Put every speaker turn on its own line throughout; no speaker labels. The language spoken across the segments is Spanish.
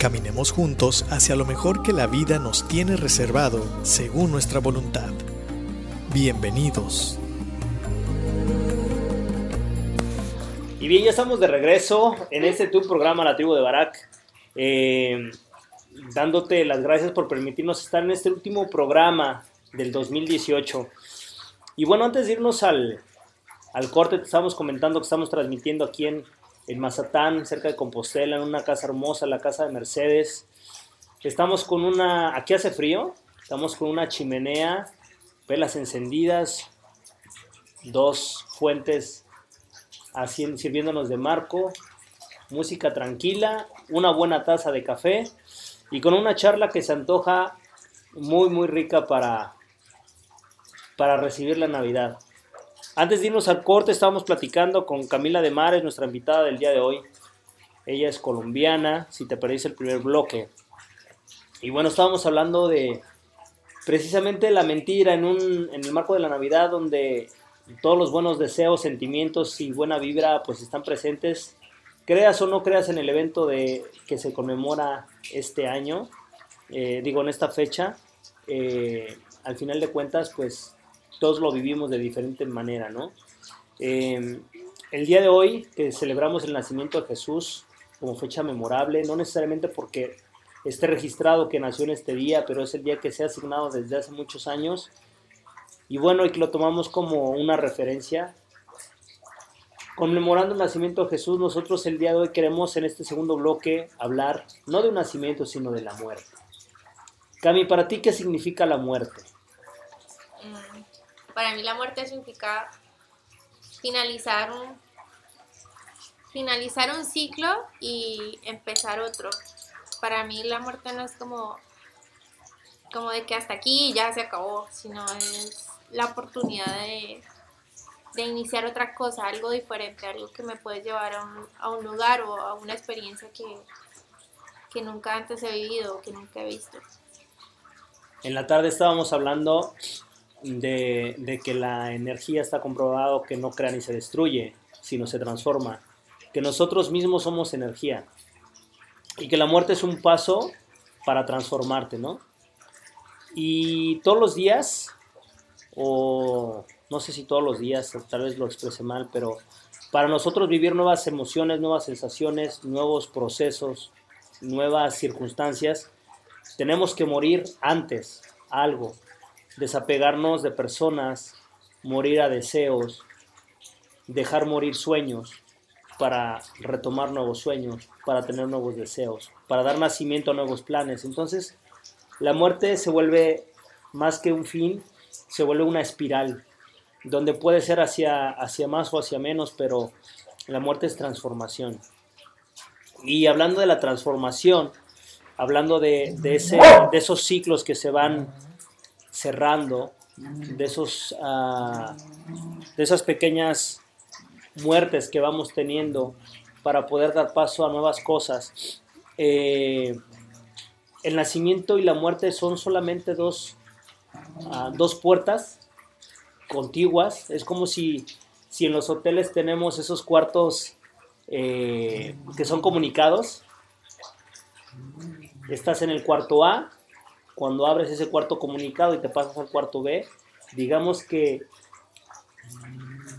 Caminemos juntos hacia lo mejor que la vida nos tiene reservado según nuestra voluntad. Bienvenidos.
Y bien, ya estamos de regreso en este tu programa La Tribu de Barak. Eh, dándote las gracias por permitirnos estar en este último programa del 2018. Y bueno, antes de irnos al, al corte, te estábamos comentando que estamos transmitiendo aquí en, en Mazatán, cerca de Compostela, en una casa hermosa, la casa de Mercedes. Estamos con una, aquí hace frío, estamos con una chimenea, velas encendidas, dos fuentes así, sirviéndonos de marco, música tranquila, una buena taza de café y con una charla que se antoja muy, muy rica para, para recibir la Navidad. Antes de irnos al corte, estábamos platicando con Camila de Mares, nuestra invitada del día de hoy. Ella es colombiana, si te perdiste el primer bloque. Y bueno, estábamos hablando de precisamente la mentira en, un, en el marco de la Navidad, donde todos los buenos deseos, sentimientos y buena vibra pues están presentes creas o no creas en el evento de que se conmemora este año, eh, digo en esta fecha, eh, al final de cuentas, pues todos lo vivimos de diferente manera, ¿no? Em, el día de hoy, que celebramos el nacimiento de Jesús como fecha memorable, no necesariamente porque esté registrado que nació en este día, pero es el día que se ha asignado desde hace muchos años. Y bueno, y que lo tomamos como una referencia Conmemorando el nacimiento de Jesús, nosotros el día de hoy queremos en este segundo bloque hablar no de un nacimiento, sino de la muerte. Cami, ¿para ti qué significa la muerte?
Para mí la muerte significa finalizar un, finalizar un ciclo y empezar otro. Para mí la muerte no es como, como de que hasta aquí ya se acabó, sino es la oportunidad de de iniciar otra cosa, algo diferente, algo que me puede llevar a un, a un lugar o a una experiencia que, que nunca antes he vivido o que nunca he visto.
En la tarde estábamos hablando de, que la energía está comprobado que no crea ni se destruye, sino se transforma, que nosotros mismos somos energía. Y que la muerte es un paso para transformarte, ¿no? Y todos los días, o no sé si todos los días, tal vez lo exprese mal, pero para nosotros vivir nuevas emociones, nuevas sensaciones, nuevos procesos, nuevas circunstancias, tenemos que morir antes algo, desapegarnos de personas, morir a deseos, dejar morir sueños para retomar nuevos sueños, para tener nuevos deseos, para dar nacimiento a nuevos planes. Entonces, la muerte se vuelve más que un fin, se vuelve una espiral donde puede ser hacia, hacia más o hacia menos, pero la muerte es transformación. Y hablando de la transformación, hablando de, de esos ciclos que se van cerrando, de, esos, ah, de esas pequeñas muertes que vamos teniendo para poder dar paso a nuevas cosas. Eh, el nacimiento y la muerte son solamente dos, ah, dos puertas contiguas. Es como si, si en los hoteles tenemos esos cuartos eh, que son comunicados. Estás en el cuarto A, cuando abres ese cuarto comunicado y te pasas al cuarto B, digamos que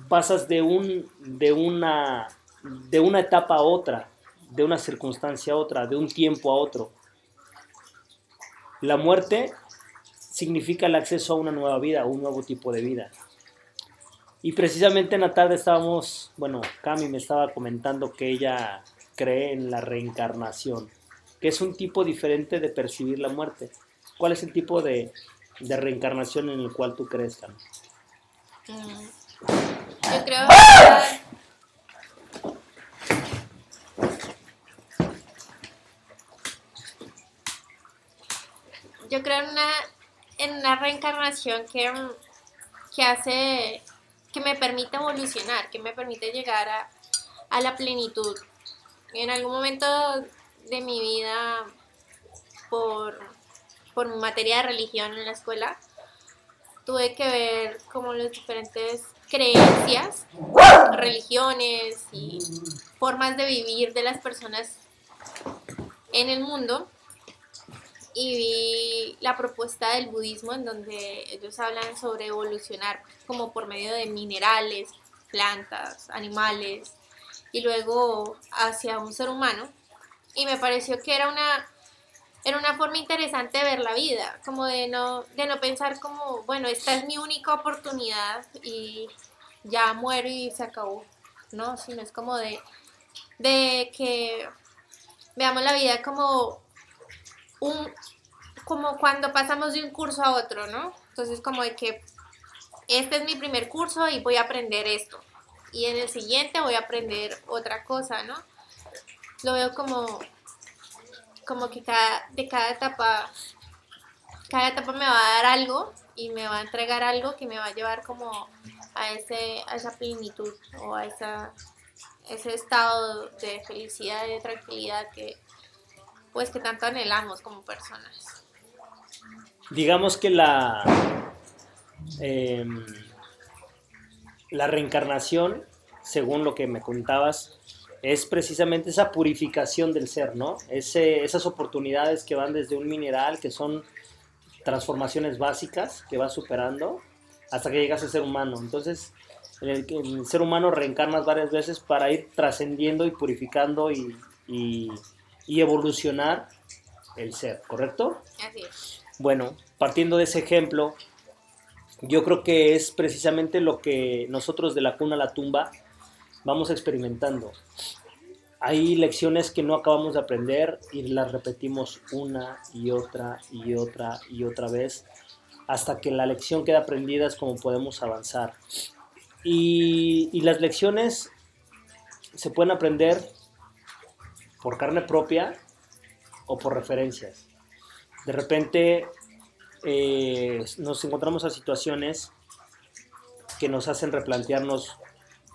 pasas de, un, de, una, de una etapa a otra, de una circunstancia a otra, de un tiempo a otro. La muerte significa el acceso a una nueva vida, un nuevo tipo de vida. Y precisamente en la tarde estábamos, bueno, Cami me estaba comentando que ella cree en la reencarnación, que es un tipo diferente de percibir la muerte. ¿Cuál es el tipo de, de reencarnación en el cual tú crees, Cami?
Mm, yo creo que yo creo en una, en una reencarnación que, que hace, que me permite evolucionar, que me permite llegar a, a la plenitud. En algún momento de mi vida, por, por materia de religión en la escuela, tuve que ver como las diferentes creencias, religiones y formas de vivir de las personas en el mundo. Y vi la propuesta del budismo en donde ellos hablan sobre evolucionar como por medio de minerales, plantas, animales y luego hacia un ser humano. Y me pareció que era una era una forma interesante de ver la vida, como de no, de no pensar como, bueno, esta es mi única oportunidad y ya muero y se acabó, ¿no? Sino es como de, de que veamos la vida como un, como cuando pasamos de un curso a otro, ¿no? Entonces como de que este es mi primer curso y voy a aprender esto. Y en el siguiente voy a aprender otra cosa, ¿no? Lo veo como como que cada, de cada etapa, cada etapa me va a dar algo y me va a entregar algo que me va a llevar como a, ese, a esa plenitud o a esa, ese estado de felicidad y de tranquilidad que pues que tanto anhelamos como personas.
Digamos que la em, la reencarnación, según lo que me contabas, es precisamente esa purificación del ser, ¿no? esas oportunidades que van desde un mineral, que son transformaciones básicas que vas superando, hasta que llegas a ser humano. Entonces, el, el ser humano reencarnas varias veces para ir trascendiendo y purificando y, y, evolucionar el ser, ¿correcto?
Así es.
Bueno, partiendo de ese ejemplo, yo creo que es precisamente lo que nosotros de la cuna a la tumba vamos experimentando. Hay lecciones que no acabamos de aprender y las repetimos una y otra y otra y otra vez hasta que la lección queda aprendida es como podemos avanzar. Y, las lecciones se pueden aprender por carne propia o por referencias. De repente eh, nos encontramos a situaciones que nos hacen replantearnos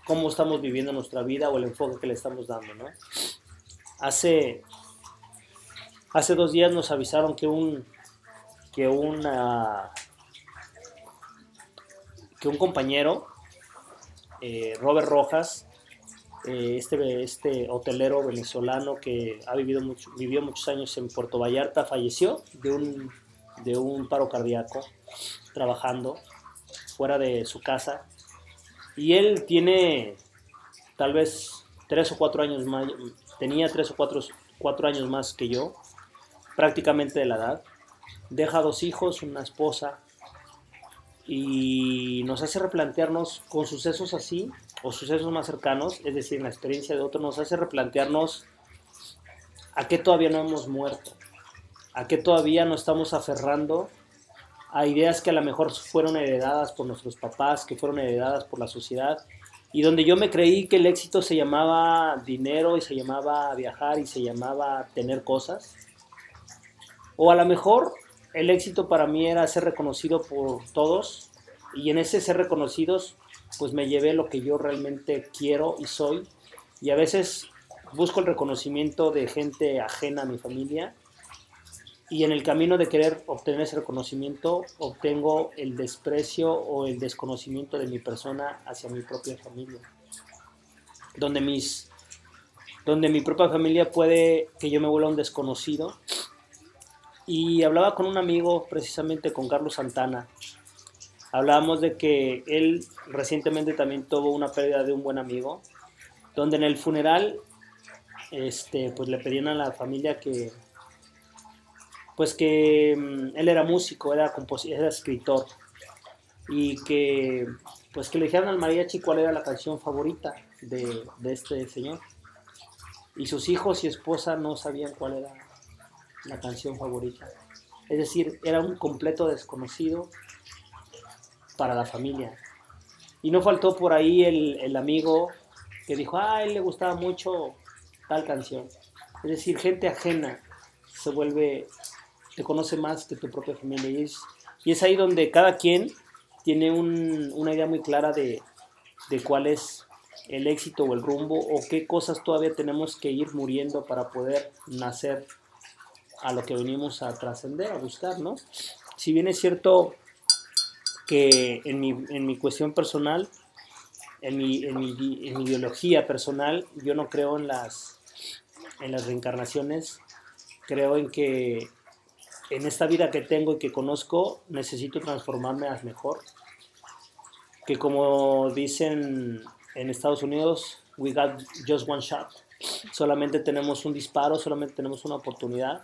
cómo estamos viviendo nuestra vida o el enfoque que le estamos dando, ¿no? Hace, hace dos días nos avisaron que un, que una, que un compañero, eh, Robert Rojas, eh, este, este hotelero venezolano que ha vivido mucho, vivió muchos años en Puerto Vallarta, falleció de un, de un paro cardíaco trabajando fuera de su casa y él tiene tal vez tres o cuatro años más, tenía tres o cuatro, cuatro años más que yo, prácticamente de la edad. Deja dos hijos, una esposa, y nos hace replantearnos con sucesos así, o sucesos más cercanos, es decir, la experiencia de otro, nos hace replantearnos a qué todavía no hemos muerto, a qué todavía no estamos aferrando a ideas que a lo mejor fueron heredadas por nuestros papás, que fueron heredadas por la sociedad, y donde yo me creí que el éxito se llamaba dinero y se llamaba viajar y se llamaba tener cosas. O a lo mejor el éxito para mí era ser reconocido por todos. Y en ese ser reconocidos pues me llevé lo que yo realmente quiero y soy. Y a veces busco el reconocimiento de gente ajena a mi familia y en el camino de querer obtener ese reconocimiento obtengo el desprecio o el desconocimiento de mi persona hacia mi propia familia. Donde, mis, donde mi propia familia puede que yo me vuelva un desconocido. Y hablaba con un amigo, precisamente con Carlos Santana. Hablábamos de que él recientemente también tuvo una pérdida de un buen amigo, donde en el funeral este, pues le pedían a la familia que pues que mm, él era músico, era, era escritor y que pues que le dijeron al mariachi cuál era la canción favorita de, este señor. Y sus hijos y esposa no sabían cuál era la canción favorita. Es decir, era un completo desconocido para la familia. Y no faltó por ahí el, el amigo que dijo, ah, a él le gustaba mucho tal canción. Es decir, gente ajena se vuelve te conoce más que tu propia familia. Y es, ahí donde cada quien tiene un, una idea muy clara de, cuál es el éxito o el rumbo o qué cosas todavía tenemos que ir muriendo para poder nacer a lo que venimos a trascender, a buscar, ¿no? Si bien es cierto que en mi, en cuestión personal, en mi, en, mi, ideología personal, yo no creo en las reencarnaciones, creo en que en esta vida que tengo y que conozco necesito transformarme a mejor, que como dicen en Estados Unidos, we got just one shot, solamente tenemos un disparo, solamente tenemos una oportunidad,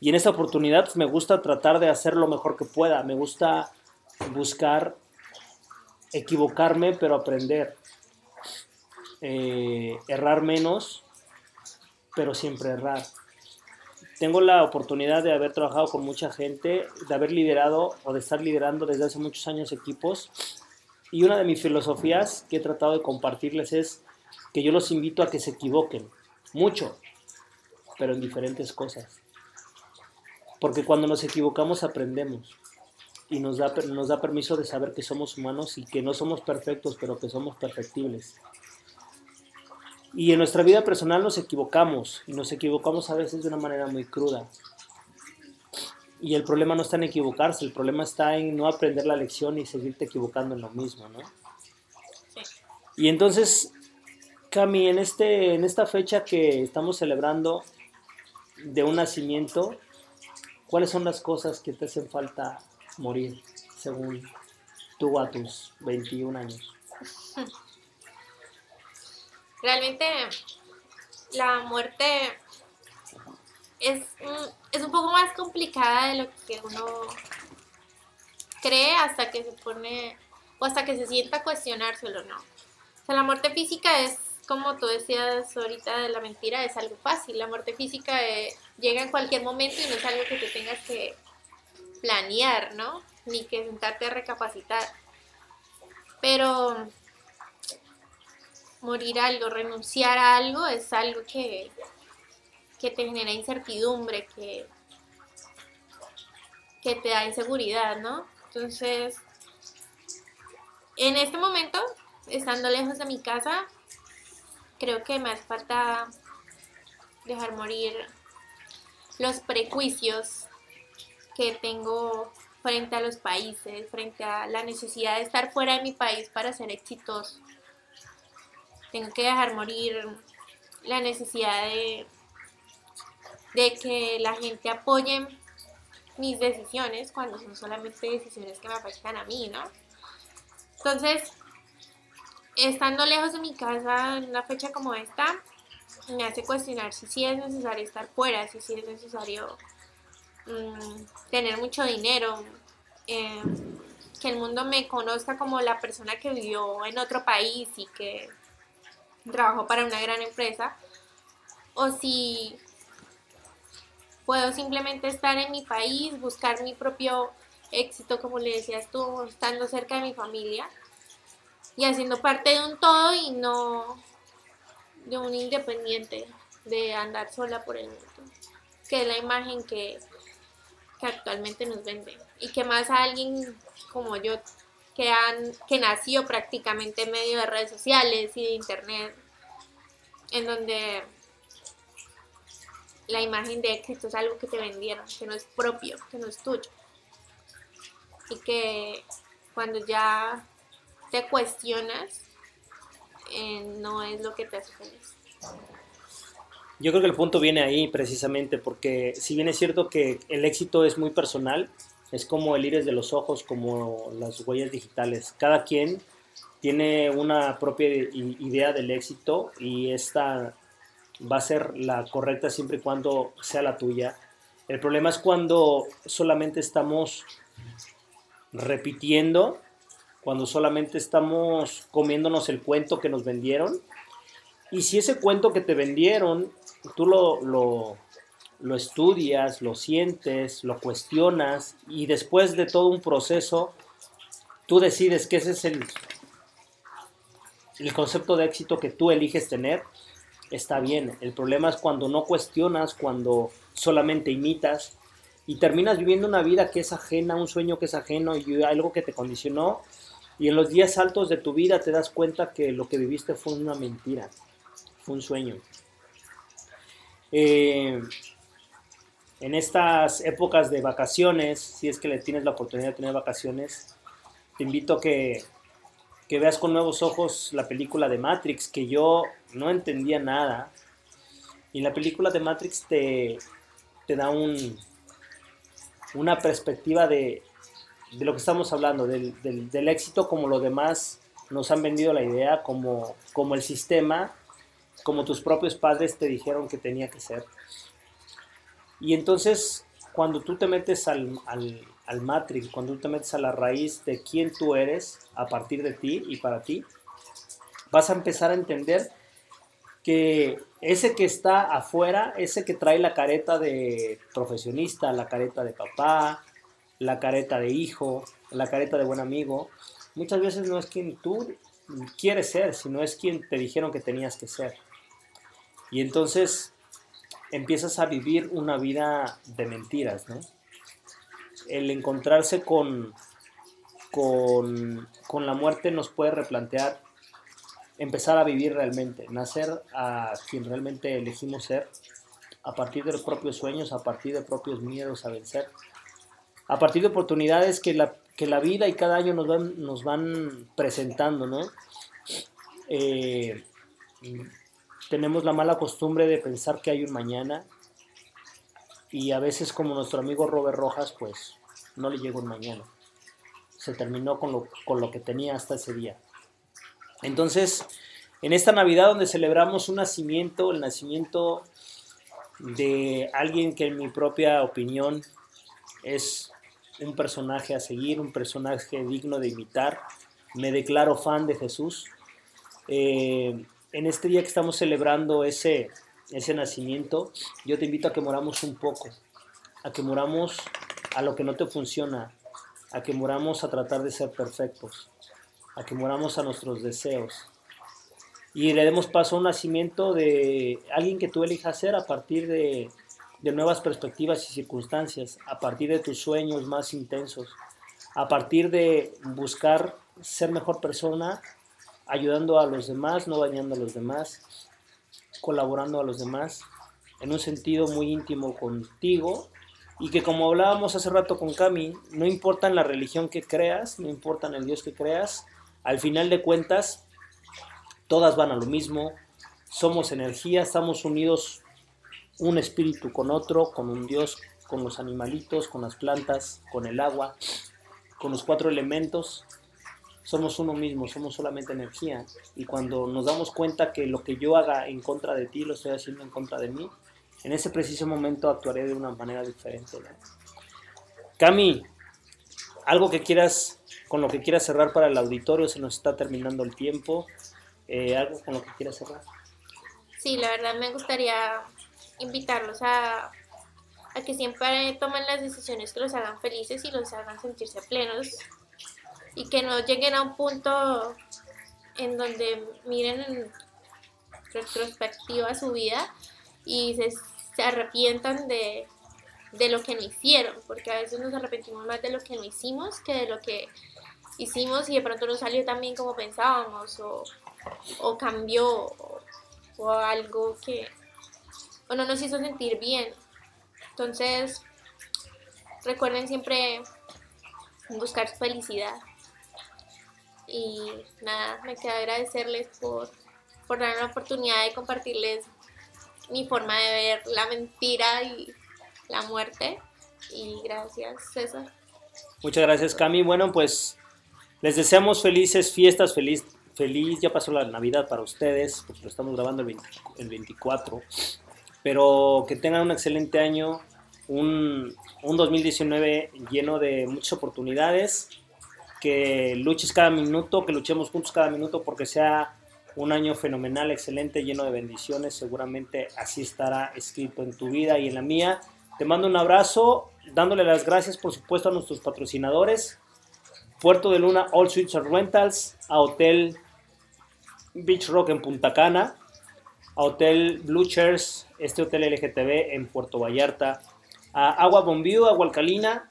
y en esta oportunidad pues, me gusta tratar de hacer lo mejor que pueda, me gusta buscar equivocarme, pero aprender. Eh, errar menos, pero siempre errar. Tengo la oportunidad de haber trabajado con mucha gente, de haber liderado o de estar liderando desde hace muchos años equipos. Y una de mis filosofías que he tratado de compartirles es que yo los invito a que se equivoquen, mucho, pero en diferentes cosas. Porque cuando nos equivocamos aprendemos y nos da, nos da permiso de saber que somos humanos y que no somos perfectos, pero que somos perfectibles. Y en nuestra vida personal nos equivocamos, y nos equivocamos a veces de una manera muy cruda. Y el problema no está en equivocarse, el problema está en no aprender la lección y seguirte equivocando en lo mismo, ¿no? Y entonces, Cami, en, este, en esta fecha que estamos celebrando de un nacimiento, ¿cuáles son las cosas que te hacen falta morir, según tú a tus 21 años?
Realmente la muerte es, es un poco más complicada de lo que uno cree hasta que se pone o hasta que se sienta cuestionárselo, ¿no? O sea, la muerte física es, como tú decías ahorita de la mentira, es algo fácil. La muerte física eh, llega en cualquier momento y no es algo que te tengas que planear, ¿no? Ni que sentarte a recapacitar. Pero morir algo, renunciar a algo es algo que, que te genera incertidumbre, que, que te da inseguridad, ¿no? Entonces, en este momento, estando lejos de mi casa, creo que me hace falta dejar morir los prejuicios que tengo frente a los países, frente a la necesidad de estar fuera de mi país para ser exitoso. Tengo que dejar morir la necesidad de, que la gente apoye mis decisiones cuando son solamente decisiones que me afectan a mí, ¿no? Entonces, estando lejos de mi casa en una fecha como esta, me hace cuestionar si sí es necesario estar fuera, si sí es necesario Mm, tener mucho dinero, eh, que el mundo me conozca como la persona que vivió en otro país y que trabajó para una gran empresa, o si puedo simplemente estar en mi país, buscar mi propio éxito, como le decías tú, estando cerca de mi familia y haciendo parte de un todo y no de un independiente, de andar sola por el mundo, que es la imagen que que actualmente nos venden. Y que más a alguien como yo, que, han, que nació prácticamente en medio de redes sociales y de internet, en donde la imagen de éxito es algo que te vendieron, que no es propio, que no es tuyo. Y que cuando ya te cuestionas, eh, no es lo que te hace feliz.
Yo creo que el punto viene ahí precisamente porque si bien es cierto que el éxito es muy personal, es como el iris de los ojos, como las huellas digitales. Cada quien tiene una propia idea del éxito y esta va a ser la correcta siempre y cuando sea la tuya. El problema es cuando solamente estamos repitiendo, cuando solamente estamos comiéndonos el cuento que nos vendieron. Y si ese cuento que te vendieron tú lo, lo, estudias, lo sientes, lo cuestionas y después de todo un proceso, tú decides que ese es el, el concepto de éxito que tú eliges tener, está bien. El problema es cuando no cuestionas, cuando solamente imitas y terminas viviendo una vida que es ajena, un sueño que es ajeno y algo que te condicionó. Y en los días altos de tu vida te das cuenta que lo que viviste fue una mentira, fue un sueño. Eh, en estas épocas de vacaciones, si es que le tienes la oportunidad de tener vacaciones, te invito a que, que veas con nuevos ojos la película de Matrix, que yo no entendía nada. Y la película de Matrix te, te da un, una perspectiva de, de lo que estamos hablando, del, del, éxito como los demás nos han vendido la idea, como, como el sistema, como tus propios padres te dijeron que tenía que ser. Y entonces, cuando tú te metes al, al, al Matrix, cuando tú te metes a la raíz de quién tú eres a partir de ti y para ti, vas a empezar a entender que ese que está afuera, ese que trae la careta de profesionista, la careta de papá, la careta de hijo, la careta de buen amigo, muchas veces no es quien tú quieres ser, sino es quien te dijeron que tenías que ser. Y entonces empiezas a vivir una vida de mentiras, ¿no? El encontrarse con, con, con la muerte nos puede replantear empezar a vivir realmente, nacer a quien realmente elegimos ser, a partir de los propios sueños, a partir de propios miedos a vencer, a partir de oportunidades que la, que la vida y cada año nos van, nos van presentando, ¿no? Eh, tenemos la mala costumbre de pensar que hay un mañana y a veces como nuestro amigo Robert Rojas, pues no le llegó un mañana. Se terminó con lo, con lo que tenía hasta ese día. Entonces, en esta Navidad donde celebramos un nacimiento, el nacimiento de alguien que en mi propia opinión es un personaje a seguir, un personaje digno de imitar, me declaro fan de Jesús. Eh, en este día que estamos celebrando ese, ese nacimiento, yo te invito a que moramos un poco, a que moramos a lo que no te funciona, a que moramos a tratar de ser perfectos, a que moramos a nuestros deseos. Y le demos paso a un nacimiento de alguien que tú elijas ser a partir de, de nuevas perspectivas y circunstancias, a partir de tus sueños más intensos, a partir de buscar ser mejor persona, ayudando a los demás, no dañando a los demás, colaborando a los demás, en un sentido muy íntimo contigo y que como hablábamos hace rato con Cami, no importa la religión que creas, no importa el Dios que creas, al final de cuentas, todas van a lo mismo, somos energía, estamos unidos un espíritu con otro, con un Dios, con los animalitos, con las plantas, con el agua, con los cuatro elementos. Somos uno mismo, somos solamente energía. Y cuando nos damos cuenta que lo que yo haga en contra de ti lo estoy haciendo en contra de mí, en ese preciso momento actuaré de una manera diferente. Cami, algo que quieras con lo que quieras cerrar para el auditorio, se nos está terminando el tiempo. Eh, ¿Algo con lo que quieras cerrar?
Sí, la verdad me gustaría invitarlos a, a que siempre tomen las decisiones que los hagan felices y los hagan sentirse plenos y que no lleguen a un punto en donde miren en retrospectiva su vida y se, se arrepientan de, de lo que no hicieron, porque a veces nos arrepentimos más de lo que no hicimos que de lo que hicimos y de pronto no salió tan bien como pensábamos o, o cambió o, algo que o no nos hizo sentir bien. Entonces, recuerden siempre buscar felicidad. Y nada, me queda agradecerles por, por dar la oportunidad de compartirles mi forma de ver la mentira y la muerte. Y gracias, César.
Muchas gracias, Cami. Bueno, pues les deseamos felices fiestas, feliz, feliz, ya pasó la Navidad para ustedes, porque lo estamos grabando el, 24, pero que tengan un excelente año, un, un 2019 lleno de muchas oportunidades, que luches cada minuto, que luchemos juntos cada minuto porque sea un año fenomenal, excelente, lleno de bendiciones, seguramente así estará escrito en tu vida y en la mía. Te mando un abrazo, dándole las gracias por supuesto a nuestros patrocinadores, Puerto de Luna All Suites Rentals, a Hotel Beach Rock en Punta Cana, a Hotel Blue Chairs, este hotel LGTB en Puerto Vallarta, a Agua Bombío, Agua Alcalina,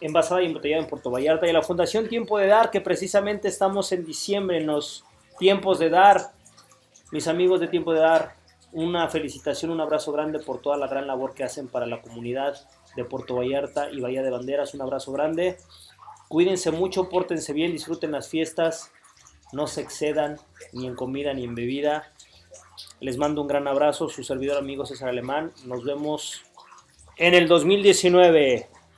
envasada y embotellada en Puerto Vallarta, y la Fundación Tiempo de Dar, que precisamente estamos en diciembre, en los tiempos de dar. Mis amigos de Tiempo de Dar, una felicitación, un abrazo grande por toda la gran labor que hacen para la comunidad de Puerto Vallarta y Bahía de Banderas. Un abrazo grande. Cuídense mucho, pórtense bien, disfruten las fiestas, no se excedan ni en comida ni en bebida. Les mando un gran abrazo, su servidor amigo César Alemán. Nos vemos en el 2019.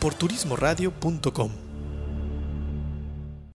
por turismoradio.com.